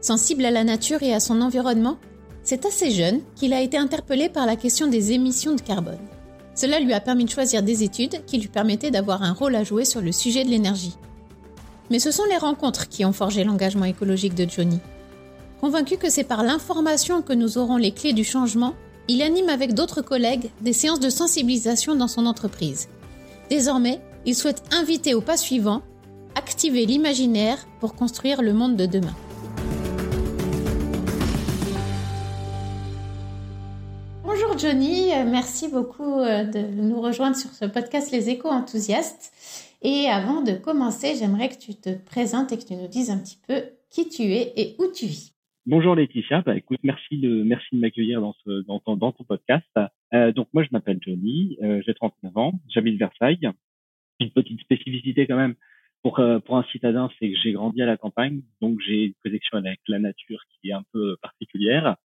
Sensible à la nature et à son environnement, c'est assez jeune qu'il a été interpellé par la question des émissions de carbone. Cela lui a permis de choisir des études qui lui permettaient d'avoir un rôle à jouer sur le sujet de l'énergie. Mais ce sont les rencontres qui ont forgé l'engagement écologique de Johnny. Convaincu que c'est par l'information que nous aurons les clés du changement, il anime avec d'autres collègues des séances de sensibilisation dans son entreprise. Désormais, il souhaite inviter au pas suivant, activer l'imaginaire pour construire le monde de demain. Johnny, euh, merci beaucoup euh, de nous rejoindre sur ce podcast Les Échos enthousiastes. Et avant de commencer, j'aimerais que tu te présentes et que tu nous dises un petit peu qui tu es et où tu vis. Bonjour Laetitia, bah, écoute, merci de merci de m'accueillir dans ce dans ton, podcast. Euh, donc moi je m'appelle Johnny, j'ai 39 ans, j'habite Versailles. Une petite spécificité quand même pour pour un citadin, c'est que j'ai grandi à la campagne, donc j'ai une connexion avec la nature qui est un peu particulière,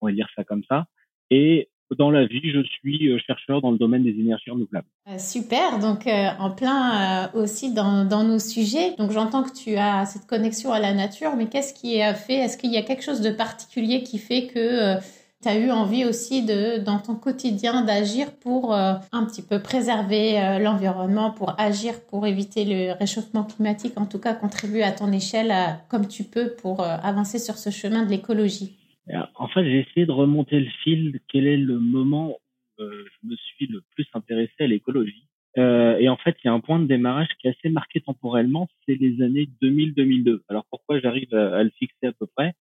on va dire ça comme ça. Et dans la vie, je suis euh, chercheur dans le domaine des énergies renouvelables. Euh, super, donc euh, en plein aussi dans, nos sujets. Donc j'entends que tu as cette connexion à la nature, mais qu'est-ce qui a fait Est-ce qu'il y a quelque chose de particulier qui fait que tu as eu envie aussi dans ton quotidien d'agir pour un petit peu préserver l'environnement, pour agir pour éviter le réchauffement climatique, en tout cas contribuer à ton échelle comme tu peux pour avancer sur ce chemin de l'écologie? En fait, j'ai essayé de remonter le fil. Quel est le moment où euh, je me suis le plus intéressé à l'écologie? Euh, Et en fait, il y a un point de démarrage qui est assez marqué temporellement, c'est les années 2000-2002. Alors pourquoi j'arrive à, le fixer à peu près?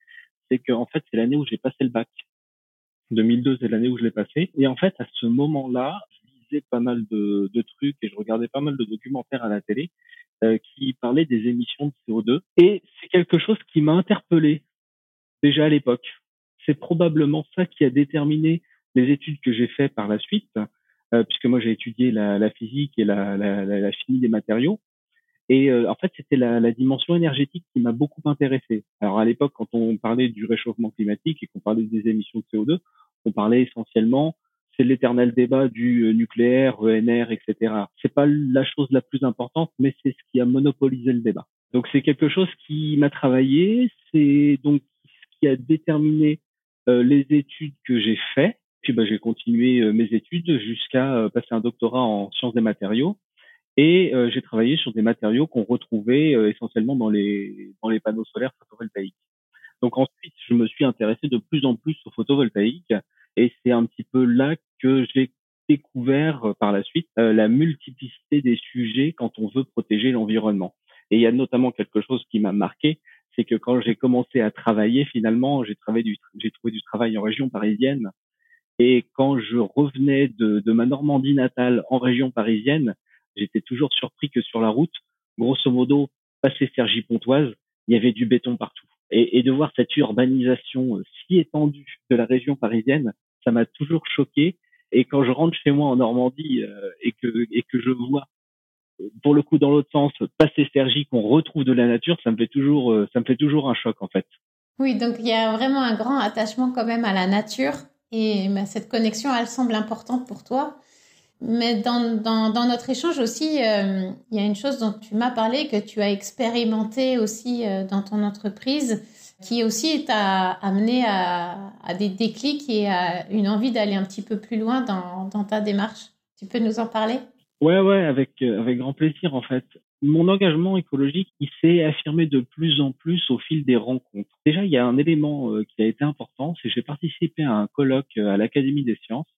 C'est que en fait, c'est l'année où j'ai passé le bac. 2002, c'est l'année où je l'ai passé. Et en fait, à ce moment-là, je lisais pas mal de, de, trucs et je regardais pas mal de documentaires à la télé euh, qui parlaient des émissions de CO2. Et c'est quelque chose qui m'a interpellé déjà à l'époque c'est probablement ça qui a déterminé les études que j'ai faites par la suite, euh, puisque moi j'ai étudié la, physique et la, chimie des matériaux. Et euh, en fait, c'était la, dimension énergétique qui m'a beaucoup intéressé. Alors à l'époque, quand on parlait du réchauffement climatique et qu'on parlait des émissions de CO2, on parlait essentiellement, c'est l'éternel débat du euh, nucléaire, ENR, etc. C'est pas la chose la plus importante, mais c'est ce qui a monopolisé le débat. Donc c'est quelque chose qui m'a travaillé, c'est donc ce qui a déterminé les études que j'ai fait, puis bah, j'ai continué euh, mes études jusqu'à euh, passer un doctorat en sciences des matériaux. Et j'ai travaillé sur des matériaux qu'on retrouvait essentiellement dans les panneaux solaires photovoltaïques. Donc ensuite, je me suis intéressé de plus en plus au photovoltaïque, et c'est un petit peu là que j'ai découvert par la suite la multiplicité des sujets quand on veut protéger l'environnement. Et il y a notamment quelque chose qui m'a marqué, c'est que quand j'ai commencé à travailler, finalement, j'ai travaillé j'ai trouvé du travail en région parisienne. Et quand je revenais de, de ma Normandie natale en région parisienne, j'étais toujours surpris que sur la route, grosso modo, passé Sergi Pontoise, il y avait du béton partout. Et, et de voir cette urbanisation si étendue de la région parisienne, ça m'a toujours choqué. Et quand je rentre chez moi en Normandie euh, et que et que je vois pour le coup dans l'autre sens, passer Sergi qu'on retrouve de la nature, ça me fait toujours, euh, ça me fait toujours un choc en fait. Oui, donc il y a vraiment un grand attachement quand même à la nature et bah, cette connexion, elle semble importante pour toi. Mais dans, dans, dans notre échange aussi, euh, il y a une chose dont tu m'as parlé, que tu as expérimenté aussi euh, dans ton entreprise, qui aussi t'a amené à, des déclics et à une envie d'aller un petit peu plus loin dans ta démarche. Tu peux nous en parler? Ouais, ouais, avec euh, avec grand plaisir en fait. Mon engagement écologique, il s'est affirmé de plus en plus au fil des rencontres. Déjà, il y a un élément euh, qui a été important, c'est que j'ai participé à un colloque euh, à l'Académie des sciences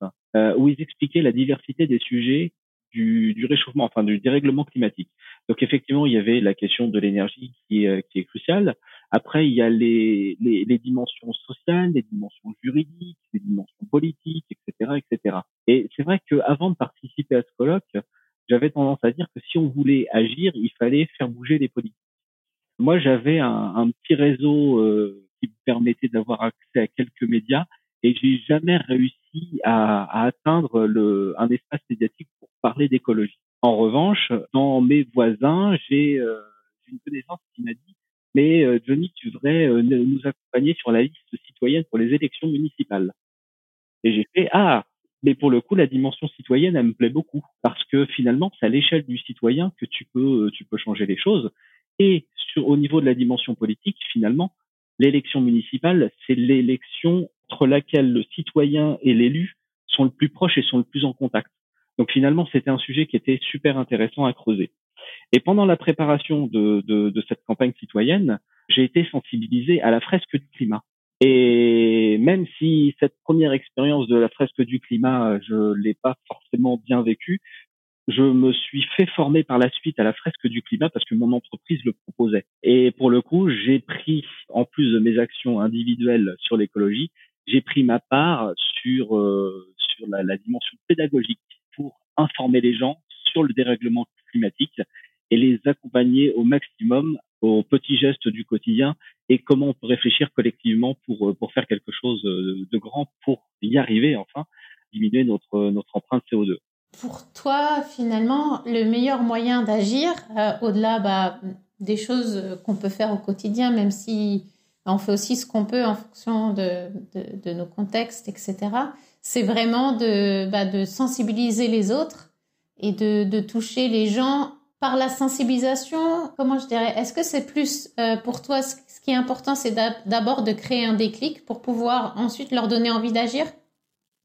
où ils expliquaient la diversité des sujets du, du réchauffement, enfin du dérèglement climatique. Donc effectivement, il y avait la question de l'énergie qui est, qui est cruciale. Après, il y a les, les, les, dimensions sociales, les dimensions juridiques, les dimensions politiques, etc., etc. Et c'est vrai qu'avant de participer à ce colloque, j'avais tendance à dire que si on voulait agir, il fallait faire bouger les politiques. Moi, j'avais un, un, petit réseau euh, qui me permettait d'avoir accès à quelques médias et j'ai jamais réussi à, à atteindre le, un espace médiatique pour parler d'écologie. En revanche, dans mes voisins, j'ai euh, une connaissance qui m'a dit euh, Johnny, tu devrais euh, nous accompagner sur la liste citoyenne pour les élections municipales. Et j'ai fait ah mais pour le coup, la dimension citoyenne, elle me plaît beaucoup parce que finalement, c'est à l'échelle du citoyen que tu peux, tu peux changer les choses. Et au niveau de la dimension politique, finalement, l'élection municipale, c'est l'élection entre laquelle le citoyen et l'élu sont le plus proches et sont le plus en contact. Donc finalement, c'était un sujet qui était super intéressant à creuser. Et pendant la préparation de, de, de cette campagne citoyenne, j'ai été sensibilisé à la fresque du climat. Et même si cette première expérience de la fresque du climat, je l'ai pas forcément bien vécue, je me suis fait former par la suite à la fresque du climat parce que mon entreprise le proposait. Et pour le coup, j'ai pris, en plus de mes actions individuelles sur l'écologie, j'ai pris ma part sur euh, sur la, la, dimension pédagogique pour informer les gens sur le dérèglement climatique et les accompagner au maximum aux petits gestes du quotidien et comment on peut réfléchir collectivement pour, euh, pour faire quelque chose euh, de grand pour y arriver, enfin, diminuer notre, notre empreinte CO2. Pour toi, finalement, le meilleur moyen d'agir, euh, au-delà bah, des choses qu'on peut faire au quotidien, même si on fait aussi ce qu'on peut en fonction de, de, de, nos contextes, etc., c'est vraiment de, bah, de sensibiliser les autres et de, de toucher les gens par la sensibilisation, comment je dirais, est-ce que c'est plus euh, pour toi, ce qui est important, c'est d'abord de créer un déclic pour pouvoir ensuite leur donner envie d'agir?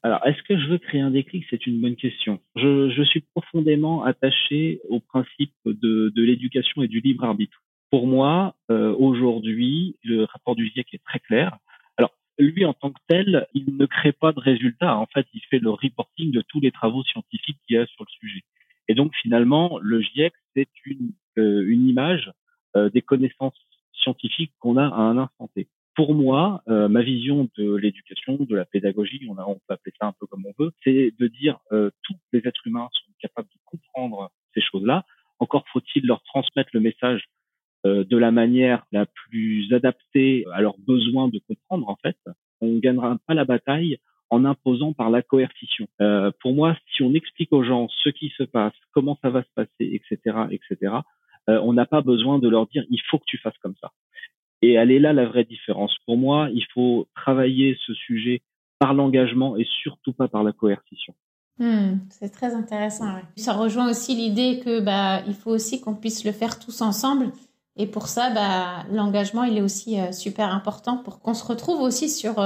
Alors, est-ce que je veux créer un déclic? C'est une bonne question. Je, suis profondément attaché au principe de, de l'éducation et du libre arbitre. Pour moi, euh, aujourd'hui, le rapport du GIEC est très clair. Alors, lui, en tant que tel, il ne crée pas de résultats. En fait, il fait le reporting de tous les travaux scientifiques qu'il y a sur le sujet. Et donc finalement, le GIEC, c'est une, euh, une image euh, des connaissances scientifiques qu'on a à un instant T. Pour moi, euh, ma vision de l'éducation, de la pédagogie, on, a, on peut appeler ça un peu comme on veut, c'est de dire tous les êtres humains sont capables de comprendre ces choses-là. Encore faut-il leur transmettre le message de la manière la plus adaptée à leurs besoins de comprendre en fait. On ne gagnera pas la bataille en imposant par la coercition. Euh, pour moi, si on explique aux gens ce qui se passe, comment ça va se passer, etc., etc., euh, on n'a pas besoin de leur dire il faut que tu fasses comme ça. Et elle est là la vraie différence. Pour moi, il faut travailler ce sujet par l'engagement et surtout pas par la coercition. Hmm, c'est très intéressant. Ça rejoint aussi l'idée que bah il faut aussi qu'on puisse le faire tous ensemble. Et pour ça, bah l'engagement il est aussi euh, super important pour qu'on se retrouve aussi sur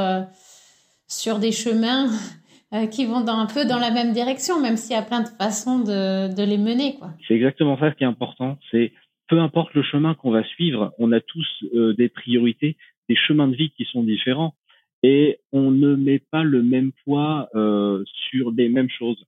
sur des chemins euh, qui vont dans, un peu dans la même direction, même s'il y a plein de façons de, les mener. C'est exactement ça qui est important. C'est peu importe le chemin qu'on va suivre, on a tous euh, des priorités, des chemins de vie qui sont différents et on ne met pas le même poids euh, sur les mêmes choses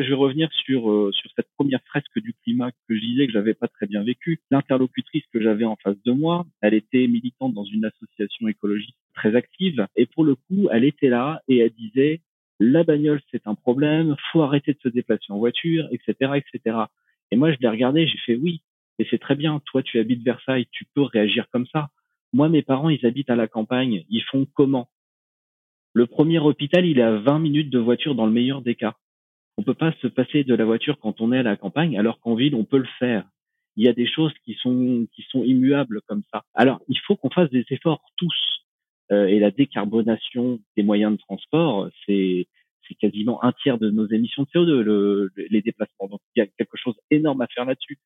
je vais revenir sur cette première fresque du climat que je disais que j'avais pas très bien vécu. L'interlocutrice que j'avais en face de moi, elle était militante dans une association écologique très active et pour le coup, elle était là et elle disait la bagnole c'est un problème, faut arrêter de se déplacer en voiture, etc., etc. Et moi je l'ai regardé, j'ai fait oui, et c'est très bien. Toi tu habites Versailles, tu peux réagir comme ça. Moi mes parents ils habitent à la campagne, ils font comment? Le premier hôpital il est à 20 minutes de voiture dans le meilleur des cas on peut pas se passer de la voiture quand on est à la campagne, alors qu'en ville, on peut le faire. Il y a des choses qui sont qui sont immuables comme ça. Alors, il faut qu'on fasse des efforts tous. Euh, et la décarbonation des moyens de transport, c'est c'est quasiment un tiers de nos émissions de CO2, le, les déplacements. Donc, il y a quelque chose d'énorme à faire là-dessus.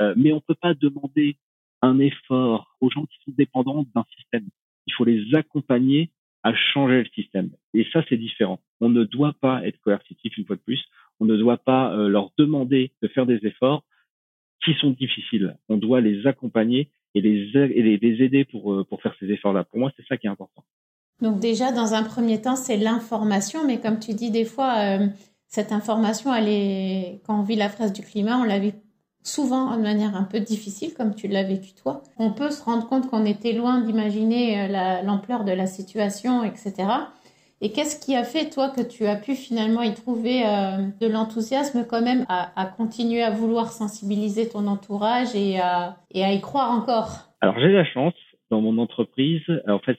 Euh, mais on peut pas demander un effort aux gens qui sont dépendants d'un système. Il faut les accompagner à changer le système. Et ça, c'est différent. On ne doit pas être coercitif une fois de plus. On ne doit pas euh, leur demander de faire des efforts qui sont difficiles. On doit les accompagner et les, aider pour, euh, pour faire ces efforts-là. Pour moi, c'est ça qui est important. Donc déjà, dans un premier temps, c'est l'information, mais comme tu dis, des fois, euh, cette information, elle est, quand on vit la fraise du climat, on la vit souvent de manière un peu difficile, comme tu l'as vécu toi. On peut se rendre compte qu'on était loin d'imaginer euh, l'ampleur de la situation, etc. Et qu'est-ce qui a fait, toi, que tu as pu finalement y trouver euh, de l'enthousiasme quand même à, continuer à vouloir sensibiliser ton entourage et à, et à y croire encore? Alors j'ai la chance dans mon entreprise, en fait,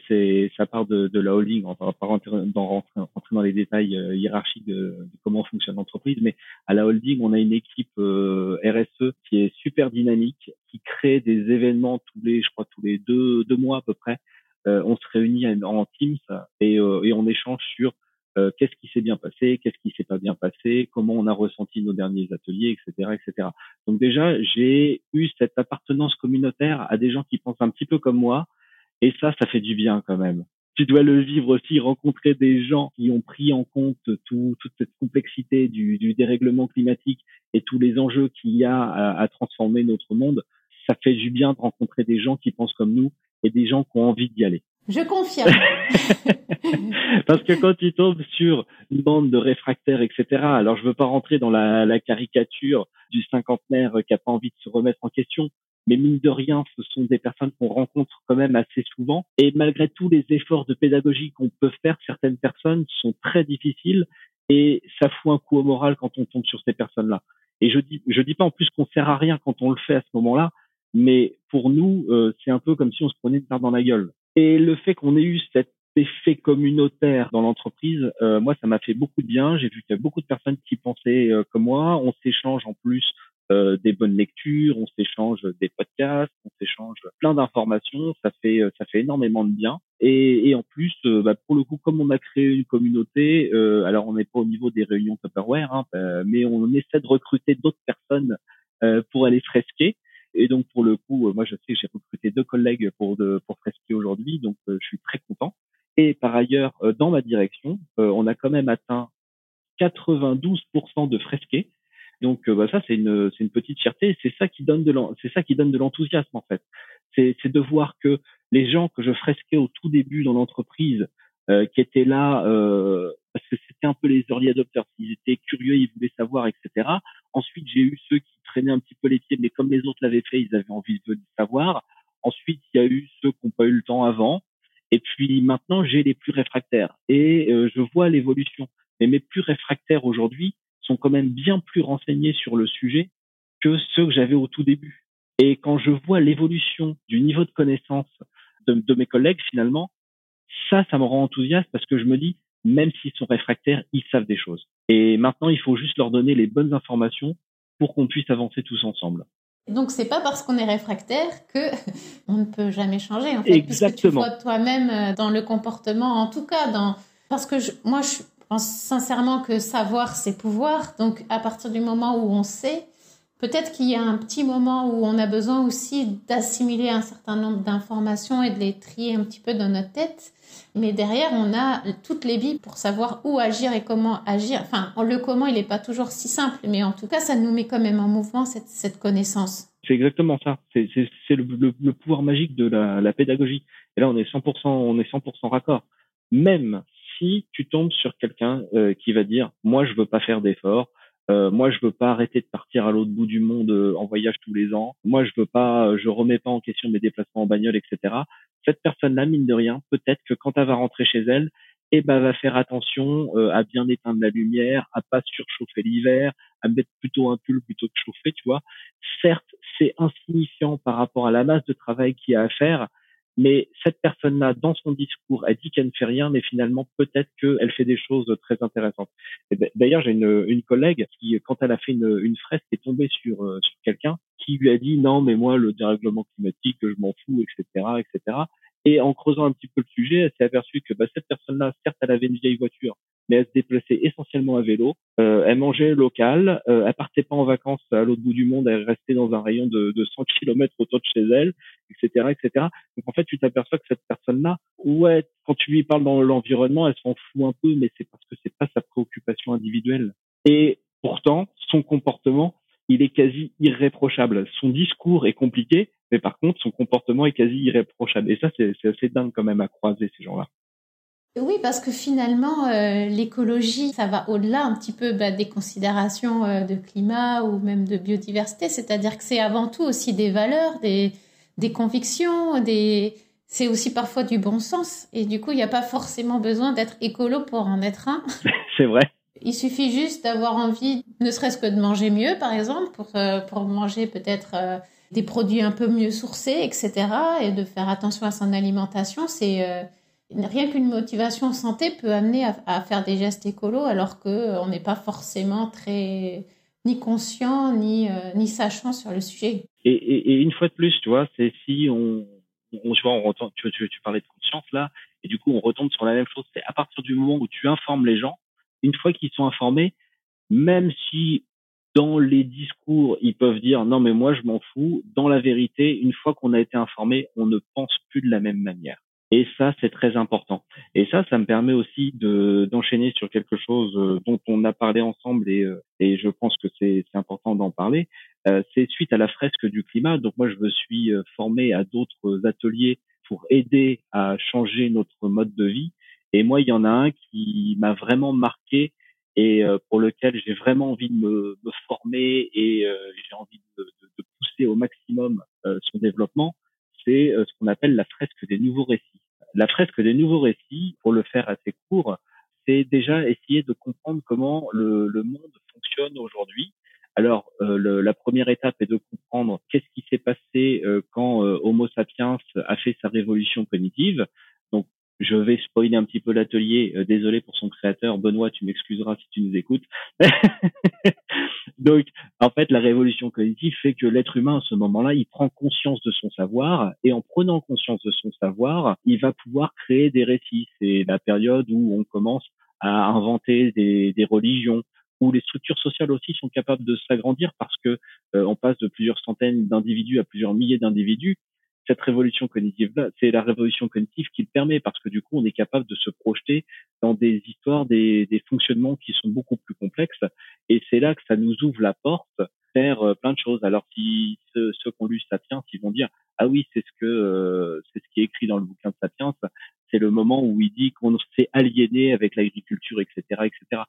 ça part de, la holding. On va pas rentrer dans, rentrer, dans les détails euh, hiérarchiques de, comment fonctionne l'entreprise, mais à la holding, on a une équipe euh, RSE qui est super dynamique, qui crée des événements tous les, je crois, tous les deux, deux mois à peu près. Euh, on se réunit en Teams et, et on échange sur euh, qu'est-ce qui s'est bien passé, qu'est-ce qui s'est pas bien passé, comment on a ressenti nos derniers ateliers, etc., etc. Donc déjà, j'ai eu cette appartenance communautaire à des gens qui pensent un petit peu comme moi, et ça, ça fait du bien quand même. Tu dois le vivre aussi, rencontrer des gens qui ont pris en compte tout, toute cette complexité du, du, dérèglement climatique et tous les enjeux qu'il y a à, à transformer notre monde. Ça fait du bien de rencontrer des gens qui pensent comme nous et des gens qui ont envie d'y aller. Je confirme. Parce que quand tu tombes sur une bande de réfractaires, etc., alors je veux pas rentrer dans la, la caricature du cinquantenaire qui a pas envie de se remettre en question, mais mine de rien, ce sont des personnes qu'on rencontre quand même assez souvent. Et malgré tous les efforts de pédagogie qu'on peut faire, certaines personnes sont très difficiles et ça fout un coup au moral quand on tombe sur ces personnes-là. Et je dis, je dis pas en plus qu'on sert à rien quand on le fait à ce moment-là, mais pour nous, euh, c'est un peu comme si on se prenait une part dans la gueule. Et le fait qu'on ait eu cet effet communautaire dans l'entreprise, euh, moi, ça m'a fait beaucoup de bien. J'ai vu qu'il y a beaucoup de personnes qui pensaient euh, comme moi. On s'échange en plus euh, des bonnes lectures, on s'échange des podcasts, on s'échange plein d'informations. Ça fait ça fait énormément de bien. Et, et en plus, bah, pour le coup, comme on a créé une communauté, alors on n'est pas au niveau des réunions Tupperware, hein, mais on essaie de recruter d'autres personnes pour aller fresquer. Et donc pour le coup, euh, moi je sais j'ai recruté deux collègues pour de, pour aujourd'hui, donc euh, je suis très content. Et par ailleurs, euh, dans ma direction, on a quand même atteint 92% de fresqués. Donc bah, ça c'est une une petite fierté. C'est ça qui donne de l'enthousiasme en fait. C'est c'est de voir que les gens que je fresquais au tout début dans l'entreprise, qui étaient là parce que c'était un peu les early adopters, ils étaient curieux, ils voulaient savoir, etc. Ensuite j'ai eu ceux qui traînaient un petit peu les pieds, mais comme les autres l'avaient fait, ils avaient envie de savoir. Ensuite, il y a eu ceux qui n'ont pas eu le temps avant. Et puis maintenant, j'ai les plus réfractaires. Et euh, je vois l'évolution. Mais mes plus réfractaires aujourd'hui sont quand même bien plus renseignés sur le sujet que ceux que j'avais au tout début. Et quand je vois l'évolution du niveau de connaissance de mes collègues, finalement, ça, ça me rend enthousiaste parce que je me dis, même s'ils sont réfractaires, ils savent des choses. Et maintenant, il faut juste leur donner les bonnes informations pour qu'on puisse avancer tous ensemble. Donc c'est pas parce qu'on est réfractaire que on ne peut jamais changer en fait, Exactement. puisque tu vois toi-même euh, dans le comportement, en tout cas dans parce que je, moi je pense sincèrement que savoir c'est pouvoir. Donc à partir du moment où on sait, peut-être qu'il y a un petit moment où on a besoin aussi d'assimiler un certain nombre d'informations et de les trier un petit peu dans notre tête. Mais derrière, on a toutes les billes pour savoir où agir et comment agir. Enfin, le comment, il n'est pas toujours si simple, mais en tout cas, ça nous met quand même en mouvement cette, cette connaissance. C'est exactement ça. C'est le, pouvoir magique de la, pédagogie. Et là, on est 100%, on est 100% raccord. Même si tu tombes sur quelqu'un euh, qui va dire, moi, je veux pas faire d'efforts, euh, moi, je veux pas arrêter de partir à l'autre bout du monde euh, en voyage tous les ans. Moi, je veux pas, je remets pas en question mes déplacements en bagnole, etc cette personne-là, mine de rien, peut-être que quand elle va rentrer chez elle, eh ben, va faire attention euh, à bien éteindre la lumière, à pas surchauffer l'hiver, à mettre plutôt un pull plutôt que chauffer, tu vois. Certes, c'est insignifiant par rapport à la masse de travail qu'il y a à faire, mais cette personne-là, dans son discours, elle dit qu'elle ne fait rien, mais finalement, peut-être qu'elle fait des choses très intéressantes. D'ailleurs, j'ai une, une, collègue qui, quand elle a fait une, une fresque, est tombée sur, euh, sur quelqu'un qui lui a dit non, mais moi, le dérèglement climatique, je m'en fous, etc., etc. Et en creusant un petit peu le sujet, elle s'est aperçue que bah, cette personne-là, certes, elle avait une vieille voiture, mais elle se déplaçait essentiellement à vélo. Euh, elle mangeait local, euh, elle partait pas en vacances à l'autre bout du monde, elle restait dans un rayon de, de 100 km autour de chez elle, etc., etc. Donc en fait, tu t'aperçois que cette personne-là, ouais, quand tu lui parles dans l'environnement, elle s'en fout un peu, mais c'est parce que pas sa préoccupation individuelle. Et pourtant, son comportement, il est quasi irréprochable. Son discours est compliqué, mais par contre, son comportement est quasi irréprochable. Et ça, c'est assez dingue quand même à croiser ces gens-là. Oui, parce que finalement, euh, l'écologie, ça va au-delà un petit peu bah, des considérations euh, de climat ou même de biodiversité. C'est-à-dire que c'est avant tout aussi des valeurs, des, des convictions, des... c'est aussi parfois du bon sens. Et du coup, il n'y a pas forcément besoin d'être écolo pour en être un. c'est vrai. Il suffit juste d'avoir envie, ne serait-ce que de manger mieux, par exemple, pour, euh, pour manger peut-être des produits un peu mieux sourcés, etc. Et de faire attention à son alimentation, c'est euh, rien qu'une motivation santé peut amener à, faire des gestes écolos alors qu'on n'est pas forcément très ni conscient ni, ni sachant sur le sujet. Et, une fois de plus, tu vois, c'est si on, on, tu vois, on tu, tu, tu parlais de conscience là, et du coup on retombe sur la même chose. C'est à partir du moment où tu informes les gens, une fois qu'ils sont informés, même si dans les discours, ils peuvent dire non mais moi je m'en fous. Dans la vérité, une fois qu'on a été informé, on ne pense plus de la même manière. Et ça, c'est très important. Et ça, ça me permet aussi de d'enchaîner sur quelque chose euh, dont on a parlé ensemble et, euh, et je pense que c'est important d'en parler. Euh, c'est suite à la fresque du climat. Donc moi, je me suis formé à d'autres ateliers pour aider à changer notre mode de vie. Et moi, il y en a un qui m'a vraiment marqué et euh, pour lequel j'ai vraiment envie de me, me former et euh, j'ai envie de, de, de, pousser au maximum euh, son développement, c'est ce qu'on appelle la fresque des nouveaux récits. La fresque des nouveaux récits, pour le faire assez court, c'est déjà essayer de comprendre comment le, le monde fonctionne aujourd'hui. Alors, le, la première étape est de comprendre qu'est-ce qui s'est passé quand Homo sapiens a fait sa révolution cognitive. Je vais spoiler un petit peu l'atelier. Euh, désolé pour son créateur. Benoît, tu m'excuseras si tu nous écoutes. Donc, en fait, la révolution cognitive fait que l'être humain, à ce moment-là, il prend conscience de son savoir et en prenant conscience de son savoir, il va pouvoir créer des récits. C'est la période où on commence à inventer des, des religions, où les structures sociales aussi sont capables de s'agrandir parce que euh, on passe de plusieurs centaines d'individus à plusieurs milliers d'individus cette révolution cognitive-là, c'est la révolution cognitive qui le permet parce que du coup, on est capable de se projeter dans des histoires, des, des fonctionnements qui sont beaucoup plus complexes. Et c'est là que ça nous ouvre la porte vers euh, plein de choses. Alors, si ceux, ceux qui ont lu Sapiens, ils vont dire ah oui, c'est ce que euh, c'est ce qui est écrit dans le bouquin de Sapiens. C'est le moment où il dit qu'on s'est aliéné avec l'agriculture, etc., etc.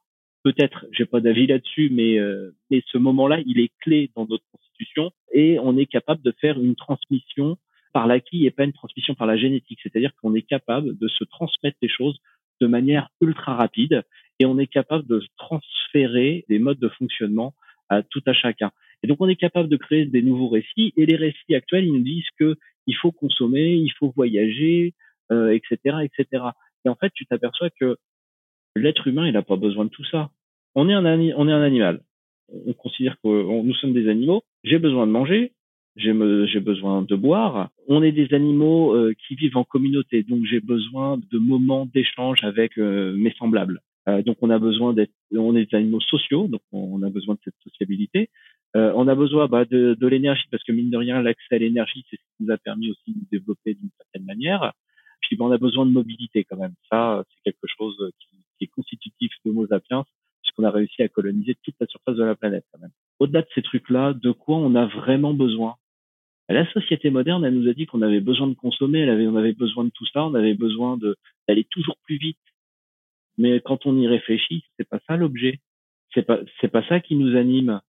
Peut-être, j'ai pas d'avis là-dessus, mais euh, mais ce moment-là, il est clé dans notre constitution et on est capable de faire une transmission par l'acquis et pas une transmission par la génétique. C'est-à-dire qu'on est capable de se transmettre les choses de manière ultra rapide et on est capable de transférer des modes de fonctionnement à tout à chacun. Et donc on est capable de créer des nouveaux récits et les récits actuels ils nous disent que il faut consommer, il faut voyager, euh, etc., etc. Et en fait tu t'aperçois que l'être humain il n'a pas besoin de tout ça. On est un on est un animal. On considère que nous sommes des animaux. J'ai besoin de manger, j'ai besoin de boire. On est des animaux euh, qui vivent en communauté, donc j'ai besoin de moments d'échange avec euh, mes semblables. Euh, donc on a besoin d'être, on est des animaux sociaux, donc on a besoin de cette sociabilité. on a besoin bah, de, de l'énergie parce que mine de rien, l'accès à l'énergie, c'est ce qui nous a permis aussi de nous développer d'une certaine manière. Puis bah, on a besoin de mobilité quand même. Ça, c'est quelque chose qui, est constitutif d'Homo sapiens puisqu'on a réussi à coloniser toute la surface de la planète quand même. Au-delà de ces trucs-là, de quoi on a vraiment besoin la société moderne, elle nous a dit qu'on avait besoin de consommer, elle avait, on avait besoin de tout ça, on avait besoin de d'aller toujours plus vite. Mais quand on y réfléchit, c'est pas ça l'objet. C'est pas, c'est pas ça qui nous anime.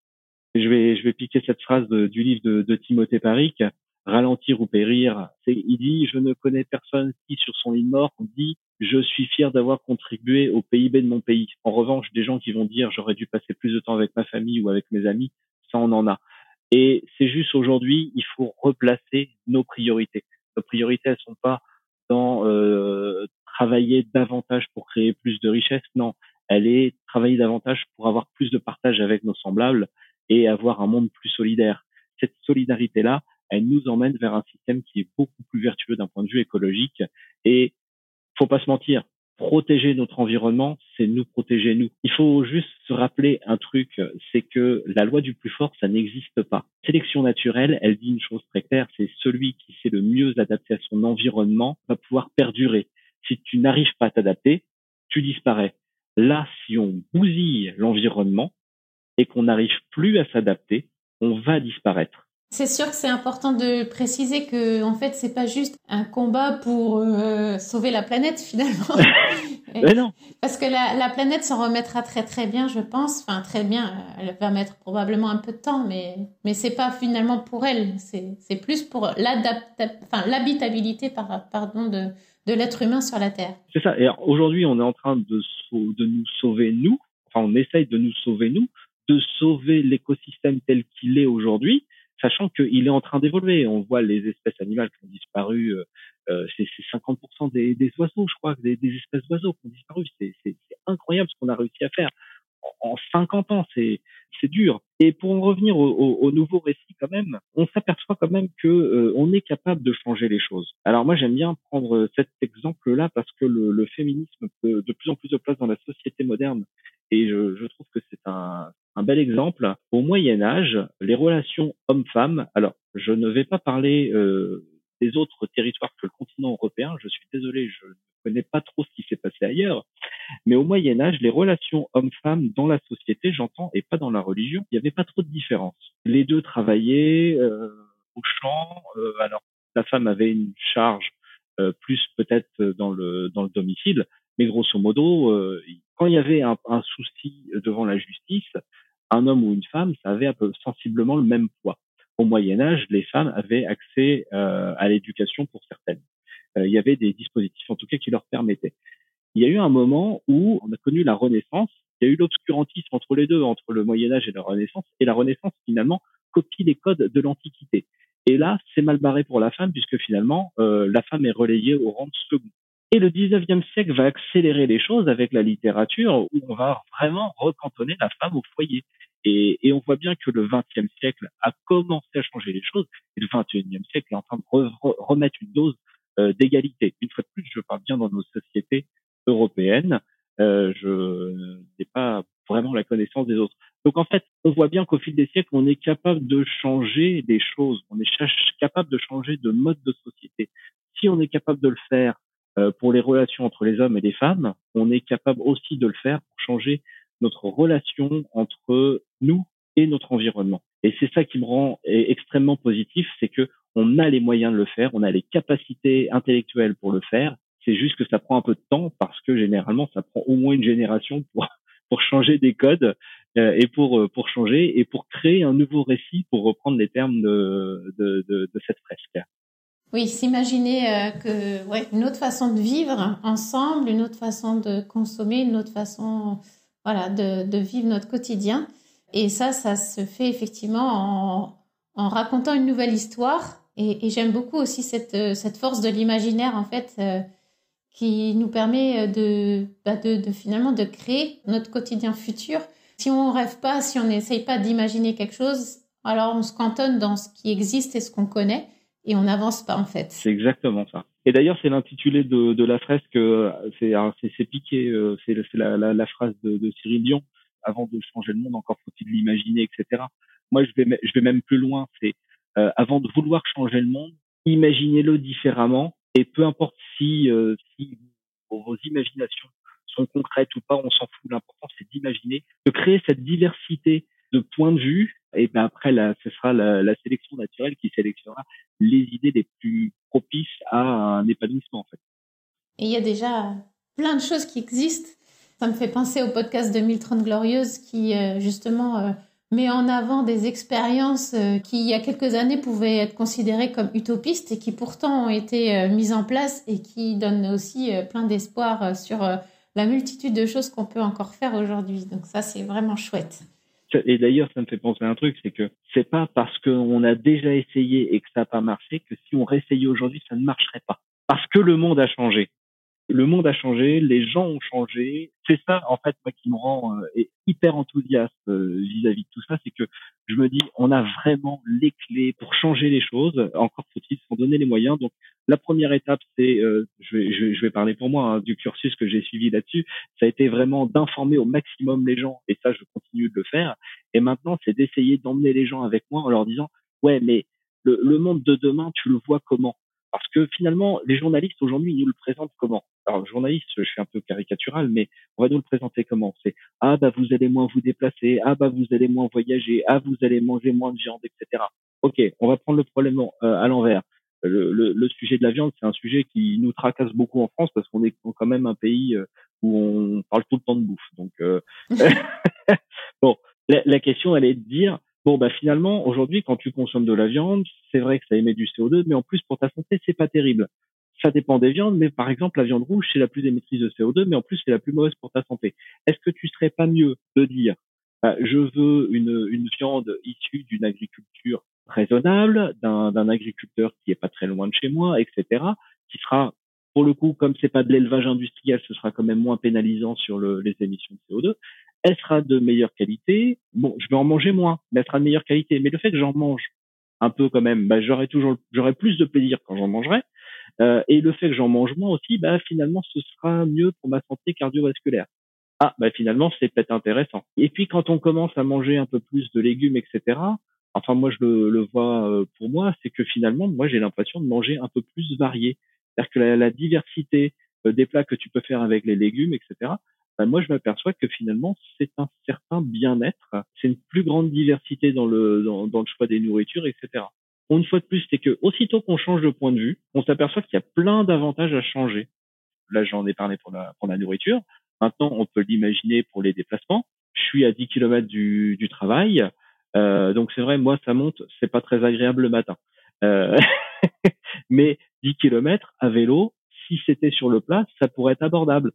Je vais, je vais piquer cette phrase du livre de, de Timothée Paric, ralentir ou périr. Il dit, je ne connais personne qui, sur son lit de mort, dit, je suis fier d'avoir contribué au PIB de mon pays. En revanche, des gens qui vont dire, j'aurais dû passer plus de temps avec ma famille ou avec mes amis, ça on en a. Et c'est juste aujourd'hui, il faut replacer nos priorités. Nos priorités, elles sont pas dans euh, travailler davantage pour créer plus de richesses. Non, elle est travailler davantage pour avoir plus de partage avec nos semblables et avoir un monde plus solidaire. Cette solidarité-là, elle nous emmène vers un système qui est beaucoup plus vertueux d'un point de vue écologique. Et faut pas se mentir, protéger notre environnement, c'est nous protéger nous. Il faut juste se rappeler un truc, c'est que la loi du plus fort, ça n'existe pas. Sélection naturelle, elle dit une chose très claire, c'est celui qui sait le mieux adapter à son environnement va pouvoir perdurer. Si tu n'arrives pas à t'adapter, tu disparais. Là, si on bousille l'environnement et qu'on n'arrive plus à s'adapter, on va disparaître. C'est sûr que c'est important de préciser que en fait c'est pas juste un combat pour euh, sauver la planète finalement. Mais non. Parce que la, la planète s'en remettra très très bien, je pense. Enfin très bien, elle va mettre probablement un peu de temps, mais mais c'est pas finalement pour elle. C'est c'est plus pour enfin l'habitabilité par pardon de de l'être humain sur la Terre. C'est ça. Et aujourd'hui, on est en train de de nous sauver nous. Enfin, on essaye de nous sauver nous, de sauver l'écosystème tel qu'il est aujourd'hui sachant qu'il est en train d'évoluer. On voit les espèces animales qui ont disparu, euh, euh c'est 50% des, des, oiseaux, je crois, des, des espèces d'oiseaux qui ont disparu. C'est incroyable ce qu'on a réussi à faire en 50 ans, c'est dur. Et pour en revenir au, au, au nouveau récit quand même, on s'aperçoit quand même que euh, on est capable de changer les choses. Alors moi j'aime bien prendre cet exemple-là parce que le, le, féminisme peut de plus en plus de place dans la société moderne et je, je trouve que c'est un, un bel exemple. Au Moyen Âge, les relations hommes-femmes. Alors je ne vais pas parler euh, des autres territoires que le continent européen. Je suis désolé, je ne connais pas trop ce qui s'est passé ailleurs. Mais au Moyen Âge, les relations hommes-femmes dans la société, j'entends, et pas dans la religion, il n'y avait pas trop de différence. Les deux travaillaient euh, au champ. Euh, alors la femme avait une charge euh, plus peut-être dans le dans le domicile, mais grosso modo, euh, quand il y avait un, un, souci devant la justice, un homme ou une femme, ça avait un peu sensiblement le même poids au Moyen Âge, les femmes avaient accès euh, à l'éducation pour certaines. Euh, il y avait des dispositifs, en tout cas, qui leur permettaient. Il y a eu un moment où on a connu la Renaissance. Il y a eu l'obscurantisme entre les deux, entre le Moyen Âge et la Renaissance. Et la Renaissance, finalement, copie les codes de l'Antiquité. Et là, c'est mal barré pour la femme, puisque finalement, euh, la femme est relayée au rang de second. Et le 19e siècle va accélérer les choses avec la littérature, où on va vraiment recantonner la femme au foyer. Et, et, on voit bien que le XXe siècle a commencé à changer les choses et le XXIe siècle est en train de remettre une dose euh, d'égalité. Une fois de plus, je parle bien dans nos sociétés européennes. Euh, je n'ai pas vraiment la connaissance des autres. Donc en fait, on voit bien qu'au fil des siècles, on est capable de changer des choses. On est capable de changer de mode de société. Si on est capable de le faire pour les relations entre les hommes et les femmes, on est capable aussi de le faire pour changer notre relation entre nous et notre environnement. Et c'est ça qui me rend extrêmement positif, c'est que on a les moyens de le faire, on a les capacités intellectuelles pour le faire. C'est juste que ça prend un peu de temps parce que généralement ça prend au moins une génération pour pour changer des codes euh, et pour euh, pour changer et pour créer un nouveau récit pour reprendre les termes de de, de, de cette fresque. Oui, s'imaginer euh, que une autre façon de vivre ensemble, une autre façon de consommer, une autre façon voilà, de, vivre notre quotidien. Et ça, ça se fait effectivement en, racontant une nouvelle histoire. Et, j'aime beaucoup aussi cette, cette force de l'imaginaire, en fait, euh, qui nous permet bah de, de, finalement de créer notre quotidien futur. Si on rêve pas, si on n'essaye pas d'imaginer quelque chose, alors on se cantonne dans ce qui existe et ce qu'on connaît et on n'avance pas en fait. C'est exactement ça. Et d'ailleurs, c'est l'intitulé de, de, la fresque, euh, c'est c'est piqué, euh, c'est la, la, la, phrase de, de, Cyril Dion. Avant de changer le monde, encore faut-il l'imaginer, etc. Moi, je vais, je vais même plus loin. C'est euh, avant de vouloir changer le monde, imaginez-le différemment. Et peu importe si, si vos imaginations sont concrètes ou pas, on s'en fout. L'important, c'est d'imaginer, de créer cette diversité de points de vue et ben après là, ce sera la, la, sélection naturelle qui sélectionnera les idées les plus propices à un épanouissement en fait. Et il y a déjà plein de choses qui existent. Ça me fait penser au podcast 2030 Glorieuse qui euh, justement euh, met en avant des expériences euh, qui il y a quelques années pouvaient être considérées comme utopistes et qui pourtant ont été mises en place et qui donnent aussi plein d'espoir sur la multitude de choses qu'on peut encore faire aujourd'hui. Donc ça c'est vraiment chouette. Et d'ailleurs, ça me fait penser à un truc, c'est que c'est pas parce qu'on a déjà essayé et que ça n'a pas marché que si on réessayait aujourd'hui, ça ne marcherait pas. Parce que le monde a changé le monde a changé, les gens ont changé. C'est ça, en fait, moi, qui me rend euh, hyper enthousiaste euh, vis-à-vis de tout ça, c'est que je me dis, on a vraiment les clés pour changer les choses. Encore faut-il s'en donner les moyens. Donc, la première étape, c'est, euh, je, vais, je, vais, parler pour moi hein, du cursus que j'ai suivi là-dessus. Ça a été vraiment d'informer au maximum les gens, et ça, je continue de le faire. Et maintenant, c'est d'essayer d'emmener les gens avec moi en leur disant, ouais, mais le, le monde de demain, tu le vois comment? Parce que finalement, les journalistes aujourd'hui, ils nous le présentent comment? Alors, journaliste, je suis un peu caricatural, mais on va nous le présenter comment? C'est ah bah vous allez moins vous déplacer, ah bah vous allez moins voyager, ah vous allez manger moins de viande, etc. Ok, on va prendre le problème euh, à l'envers. Le, le, le, sujet de la viande, c'est un sujet qui nous tracasse beaucoup en France parce qu'on est quand même un pays euh, où on parle tout le temps de bouffe. Donc, euh... bon, la, la, question, elle est de dire Bon, bah finalement, aujourd'hui, quand tu consommes de la viande, c'est vrai que ça émet du CO2, mais en plus pour ta santé, c'est pas terrible. Ça dépend des viandes, mais par exemple, la viande rouge, c'est la plus émettrice de CO2, mais en plus, c'est la plus mauvaise pour ta santé. Est-ce que tu serais pas mieux de dire, bah, je veux une, une viande issue d'une agriculture raisonnable d'un agriculteur qui est pas très loin de chez moi, etc., qui sera pour le coup, comme c'est pas de l'élevage industriel, ce sera quand même moins pénalisant sur le, les émissions de CO2. Elle sera de meilleure qualité. Bon, je vais en manger moins, mais elle sera de meilleure qualité. Mais le fait que j'en mange un peu quand même, bah, j'aurai toujours, j'aurai plus de plaisir quand j'en mangerai. Euh, et le fait que j'en mange moins aussi, bah, finalement, ce sera mieux pour ma santé cardiovasculaire. Ah, bah, finalement, c'est peut-être intéressant. Et puis, quand on commence à manger un peu plus de légumes, etc., enfin, moi, je le, le vois euh, pour moi, c'est que finalement, moi, j'ai l'impression de manger un peu plus varié. C'est-à-dire que la, diversité euh, des plats que tu peux faire avec les légumes, etc. Ben moi, je m'aperçois que finalement, c'est un certain bien-être. C'est une plus grande diversité dans le dans, le choix des nourritures, etc. Une fois de plus, c'est que aussitôt qu'on change de point de vue, on s'aperçoit qu'il y a plein d'avantages à changer. Là, j'en ai parlé pour la nourriture. Maintenant, on peut l'imaginer pour les déplacements. Je suis à 10 km du, du travail, euh, donc c'est vrai, moi, ça monte, c'est pas très agréable le matin. Euh, mais 10 km à vélo, si c'était sur le plat, ça pourrait être abordable.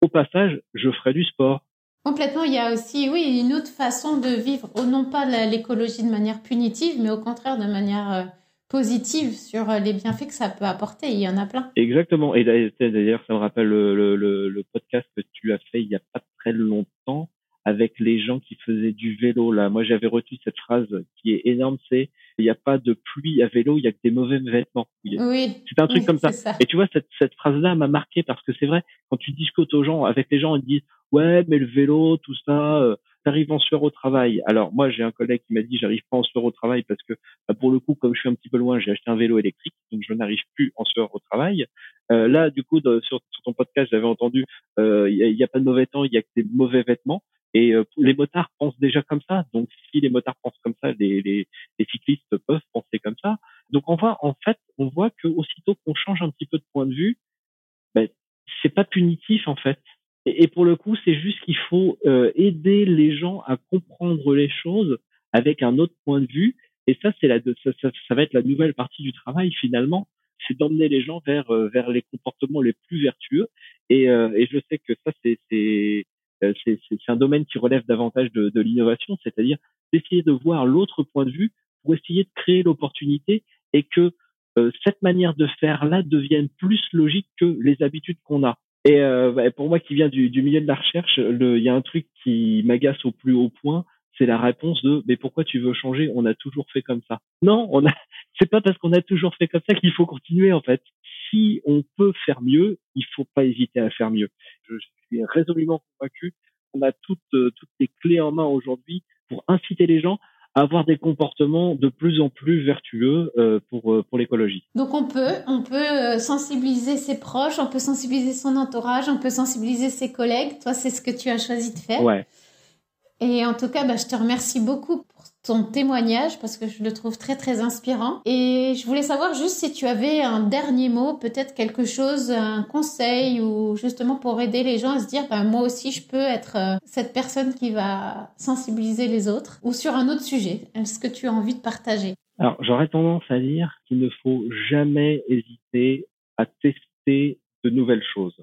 Au passage, je ferais du sport. Complètement, il y a aussi, oui, une autre façon de vivre, non pas l'écologie de manière punitive, mais au contraire de manière euh, positive sur euh, les bienfaits que ça peut apporter. Il y en a plein. Exactement. Et d'ailleurs, ça me rappelle le, le, le, podcast que tu as fait il y a pas très longtemps avec les gens qui faisaient du vélo. Là, moi, j'avais retenu cette phrase qui est énorme. C'est il n'y a pas de pluie à vélo, il y a que des mauvais vêtements. Oui. C'est un truc comme ça. Et tu vois, cette, cette phrase-là m'a marqué parce que c'est vrai, quand tu discutes aux gens, avec les gens, ils disent, ouais, mais le vélo, tout ça, euh, t'arrives en sueur au travail. Alors, moi, j'ai un collègue qui m'a dit, j'arrive pas en sueur au travail parce que, bah, pour le coup, comme je suis un petit peu loin, j'ai acheté un vélo électrique, donc je n'arrive plus en sueur au travail. Euh, là, du coup, sur, ton podcast, j'avais entendu, euh, il n'y a, a, pas de mauvais temps, il y a que des mauvais vêtements. Et euh, les motards pensent déjà comme ça. Donc, si les motards pensent comme ça, les, les, les, cyclistes peuvent penser comme ça. Donc, on voit, en fait, on voit que aussitôt qu'on change un petit peu de point de vue, ben, c'est pas punitif, en fait. Et, pour le coup, c'est juste qu'il faut euh, aider les gens à comprendre les choses avec un autre point de vue. Et ça, c'est la, ça, ça, ça, va être la nouvelle partie du travail, finalement. C'est d'emmener les gens vers, euh, vers les comportements les plus vertueux. Et, et je sais que ça, c'est, euh, c'est un domaine qui relève davantage de, de l'innovation, c'est-à-dire d'essayer de voir l'autre point de vue pour essayer de créer l'opportunité et que euh, cette manière de faire là devienne plus logique que les habitudes qu'on a. Et euh, bah, pour moi qui viens du, du, milieu de la recherche, il y a un truc qui m'agace au plus haut point, c'est la réponse de mais pourquoi tu veux changer? On a toujours fait comme ça. Non, on a. C'est pas parce qu'on a toujours fait comme ça qu'il faut continuer en fait. Si on peut faire mieux, il faut pas hésiter à faire mieux. Je suis résolument convaincu qu'on a toutes euh, toutes les clés en main aujourd'hui pour inciter les gens avoir des comportements de plus en plus vertueux euh, pour euh, pour l'écologie. Donc on peut on peut sensibiliser ses proches, on peut sensibiliser son entourage, on peut sensibiliser ses collègues. Toi, c'est ce que tu as choisi de faire. Ouais. Et en tout cas, bah, je te remercie beaucoup ton témoignage parce que je le trouve très très inspirant. Et je voulais savoir juste si tu avais un dernier mot, peut-être quelque chose, un conseil ou justement pour aider les gens à se dire, bah, moi aussi je peux être euh, cette personne qui va sensibiliser les autres ou sur un autre sujet. Est-ce que tu as envie de partager? Alors j'aurais tendance à dire qu'il ne faut jamais hésiter à tester de nouvelles choses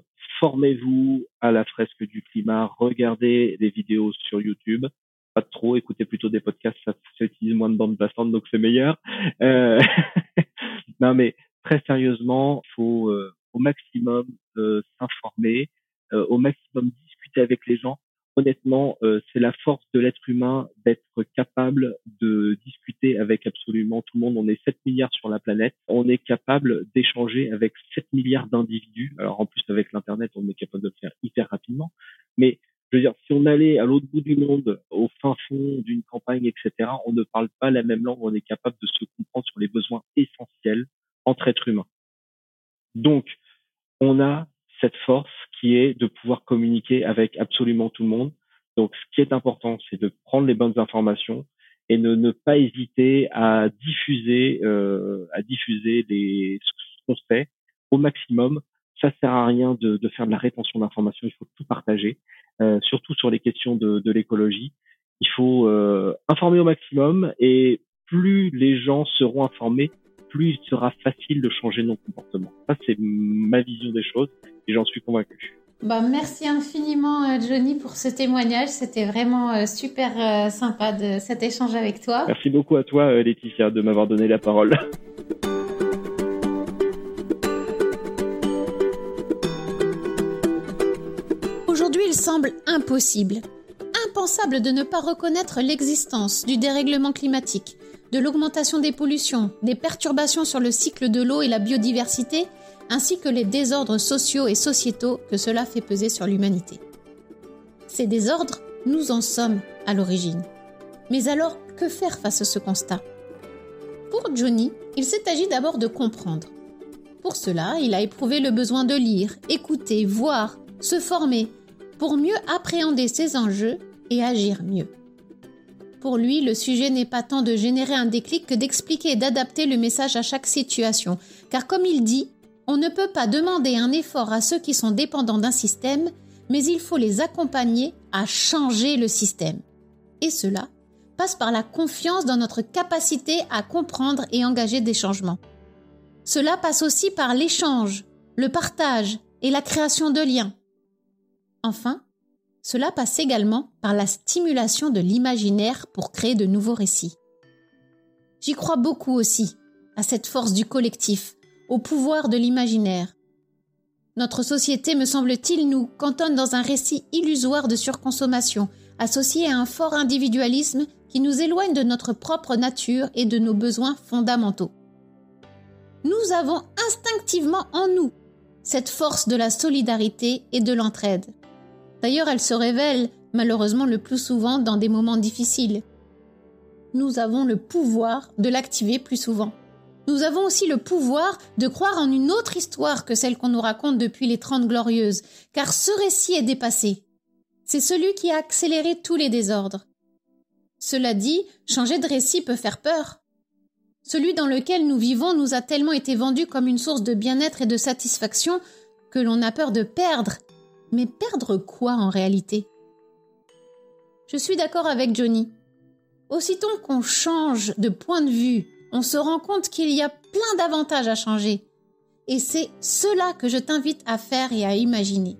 formez-vous à la fresque du climat, regardez des vidéos sur YouTube, pas trop, écoutez plutôt des podcasts, ça, utilise moins de bandes passantes, donc c'est meilleur. Euh... non, mais très sérieusement, faut euh, au maximum euh, s'informer, euh, au maximum discuter avec les gens honnêtement, euh, c'est la force de l'être humain d'être capable de discuter avec absolument tout le monde. On est 7 milliards sur la planète. On est capable d'échanger avec 7 milliards d'individus. Alors en plus, avec l'Internet, on est capable de le faire hyper rapidement. Mais je veux dire, si on allait à l'autre bout du monde, au fin fond d'une campagne, etc., on ne parle pas la même langue. On est capable de se comprendre sur les besoins essentiels entre êtres humains. Donc, on a cette force qui est de pouvoir communiquer avec absolument tout le monde. Donc, ce qui est important, c'est de prendre les bonnes informations et ne, ne pas hésiter à diffuser, euh, à diffuser les, ce qu'on fait au maximum. Ça sert à rien de, de faire de la rétention d'informations. Il faut tout partager, euh, surtout sur les questions de, de l'écologie. Il faut euh, informer au maximum et plus les gens seront informés, plus il sera facile de changer nos comportements. Ça, c'est ma vision des choses et j'en suis convaincu. Bah, merci infiniment euh, Johnny pour ce témoignage. C'était vraiment super sympa de cet échange avec toi. Merci beaucoup à toi Laetitia de m'avoir donné la parole. semble impossible, impensable de ne pas reconnaître l'existence du dérèglement climatique, de l'augmentation des pollutions, des perturbations sur le cycle de l'eau et la biodiversité ainsi que les désordres sociaux et sociétaux que cela fait peser sur l'humanité. Ces désordres, nous en sommes à l'origine. Mais alors, que faire face à ce constat? Pour Johnny, il s'est agi d'abord de comprendre. Pour cela, il a éprouvé le besoin de lire, écouter, voir, se former, pour mieux appréhender ces enjeux et agir mieux. Pour lui, le sujet n'est pas tant de générer un déclic que d'expliquer et d'adapter le message à chaque situation, car comme il dit, on ne peut pas demander un effort à ceux qui sont dépendants d'un système, mais il faut les accompagner à changer le système. Et cela passe par la confiance dans notre capacité à comprendre et engager des changements. Cela passe aussi par l'échange, le partage et la création de liens. Enfin, cela passe également par la stimulation de l'imaginaire pour créer de nouveaux récits. J'y crois beaucoup aussi, à cette force du collectif, au pouvoir de l'imaginaire. Notre société, me semble-t-il, nous cantonne dans un récit illusoire de surconsommation, associé à un fort individualisme qui nous éloigne de notre propre nature et de nos besoins fondamentaux. Nous avons instinctivement en nous cette force de la solidarité et de l'entraide. D'ailleurs, elle se révèle malheureusement le plus souvent dans des moments difficiles. Nous avons le pouvoir de l'activer plus souvent. Nous avons aussi le pouvoir de croire en une autre histoire que celle qu'on nous raconte depuis les Trente Glorieuses, car ce récit est dépassé. C'est celui qui a accéléré tous les désordres. Cela dit, changer de récit peut faire peur. Celui dans lequel nous vivons nous a tellement été vendu comme une source de bien-être et de satisfaction que l'on a peur de perdre. Mais perdre quoi en réalité? Je suis d'accord avec Johnny. Aussitôt qu'on change de point de vue on se rend compte qu'il y a plein d'avantages à changer. Et c'est cela que je t'invite à faire et à imaginer.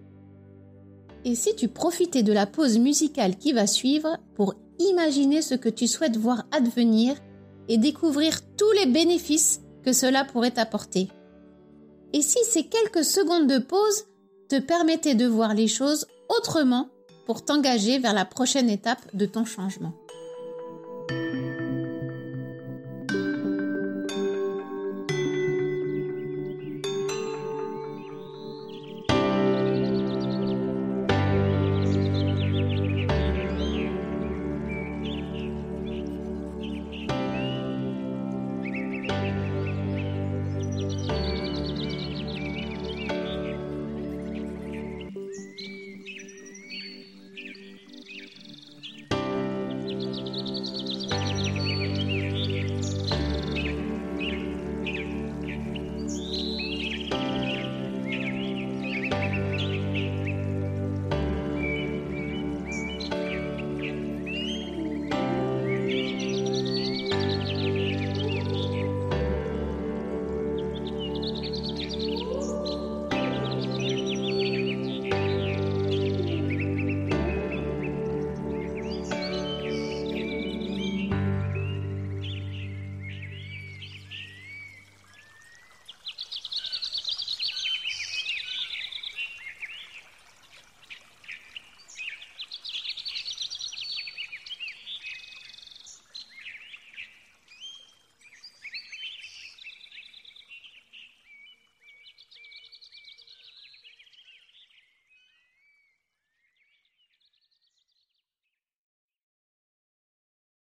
Et si tu profitais de la pause musicale qui va suivre pour imaginer ce que tu souhaites voir advenir et découvrir tous les bénéfices que cela pourrait t'apporter. Et si ces quelques secondes de pause te permettaient de voir les choses autrement pour t'engager vers la prochaine étape de ton changement.